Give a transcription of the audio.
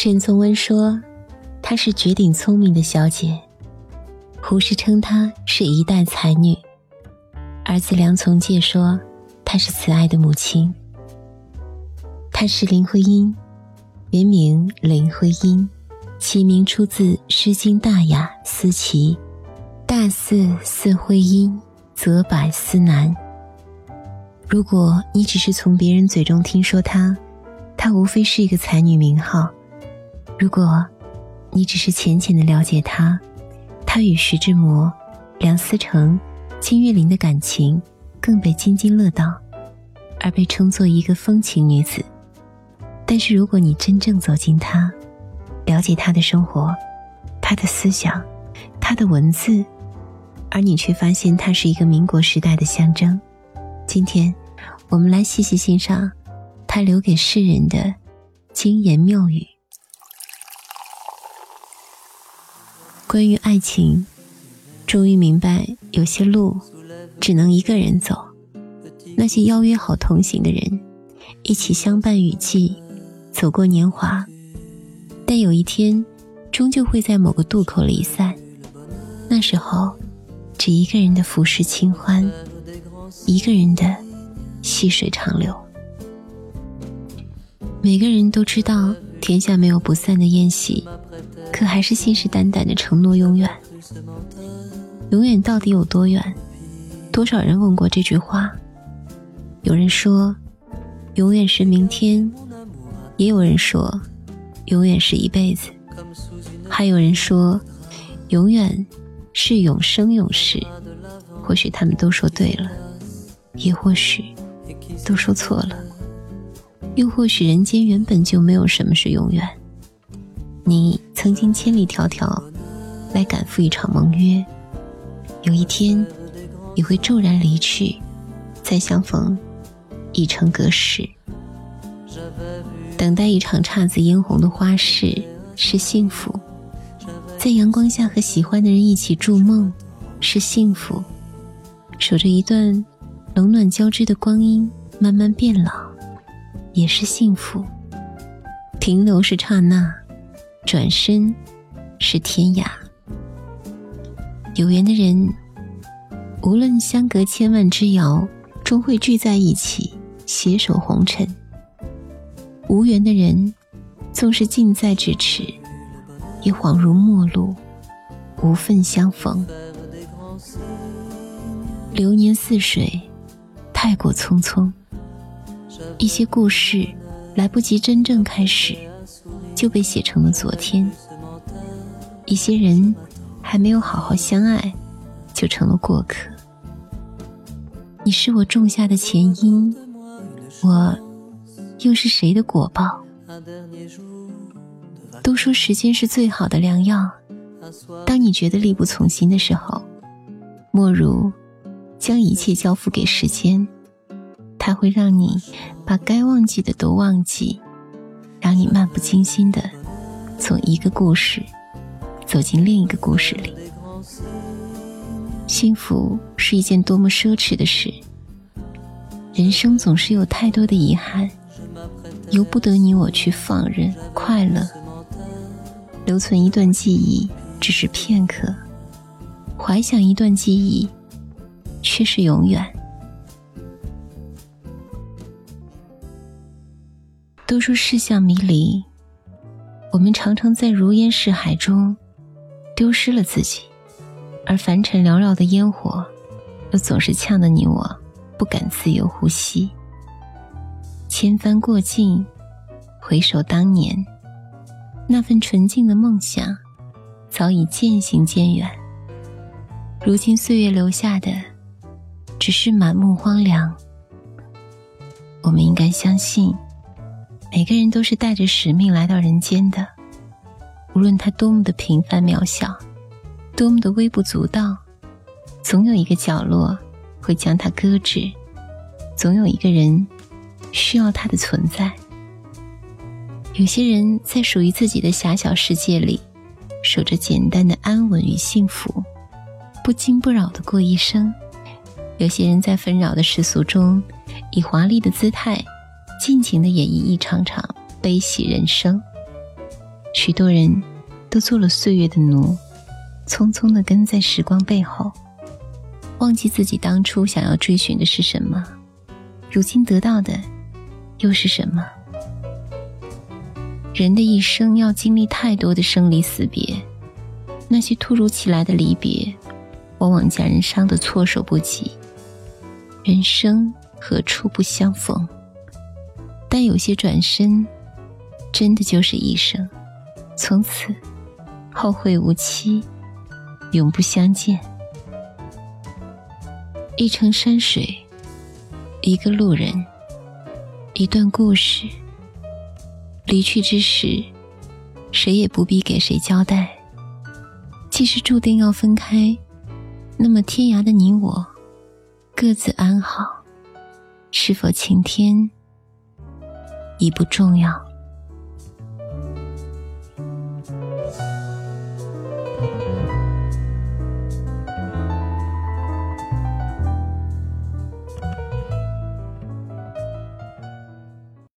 沈从文说，她是绝顶聪明的小姐。胡适称她是一代才女。儿子梁从诫说，她是慈爱的母亲。她是林徽因，原名林徽因，其名出自《诗经·大雅·思齐》：“大似似徽因，则百思难。”如果你只是从别人嘴中听说她，她无非是一个才女名号。如果，你只是浅浅的了解她，她与徐志摩、梁思成、金岳霖的感情更被津津乐道，而被称作一个风情女子。但是，如果你真正走进她，了解她的生活、她的思想、她的文字，而你却发现她是一个民国时代的象征。今天，我们来细细欣赏她留给世人的金言妙语。关于爱情，终于明白，有些路只能一个人走。那些邀约好同行的人，一起相伴雨季，走过年华，但有一天，终究会在某个渡口离散。那时候，只一个人的浮世清欢，一个人的细水长流。每个人都知道，天下没有不散的宴席。可还是信誓旦旦的承诺永远，永远到底有多远？多少人问过这句话？有人说，永远是明天；也有人说，永远是一辈子；还有人说，永远是永生永世。或许他们都说对了，也或许都说错了，又或许人间原本就没有什么是永远。你曾经千里迢迢来赶赴一场盟约，有一天你会骤然离去，再相逢已成隔世。等待一场姹紫嫣红的花事是幸福，在阳光下和喜欢的人一起筑梦是幸福，守着一段冷暖交织的光阴慢慢变老也是幸福。停留是刹那。转身是天涯，有缘的人，无论相隔千万之遥，终会聚在一起，携手红尘；无缘的人，纵是近在咫尺，也恍如陌路，无份相逢。流年似水，太过匆匆，一些故事来不及真正开始。就被写成了昨天。一些人还没有好好相爱，就成了过客。你是我种下的前因，我又是谁的果报？都说时间是最好的良药。当你觉得力不从心的时候，莫如将一切交付给时间，它会让你把该忘记的都忘记。让你漫不经心的从一个故事走进另一个故事里。幸福是一件多么奢侈的事。人生总是有太多的遗憾，由不得你我去放任快乐。留存一段记忆只是片刻，怀想一段记忆却是永远。都说世相迷离，我们常常在如烟似海中丢失了自己，而凡尘缭绕的烟火，又总是呛得你我不敢自由呼吸。千帆过尽，回首当年，那份纯净的梦想早已渐行渐远。如今岁月留下的，只是满目荒凉。我们应该相信。每个人都是带着使命来到人间的，无论他多么的平凡渺小，多么的微不足道，总有一个角落会将他搁置，总有一个人需要他的存在。有些人在属于自己的狭小世界里，守着简单的安稳与幸福，不惊不扰的过一生；有些人在纷扰的世俗中，以华丽的姿态。尽情的演绎一场场悲喜人生。许多人都做了岁月的奴，匆匆的跟在时光背后，忘记自己当初想要追寻的是什么，如今得到的又是什么？人的一生要经历太多的生离死别，那些突如其来的离别，往往将人伤得措手不及。人生何处不相逢？但有些转身，真的就是一生，从此后会无期，永不相见。一程山水，一个路人，一段故事。离去之时，谁也不必给谁交代。既是注定要分开，那么天涯的你我，各自安好，是否晴天已不重要。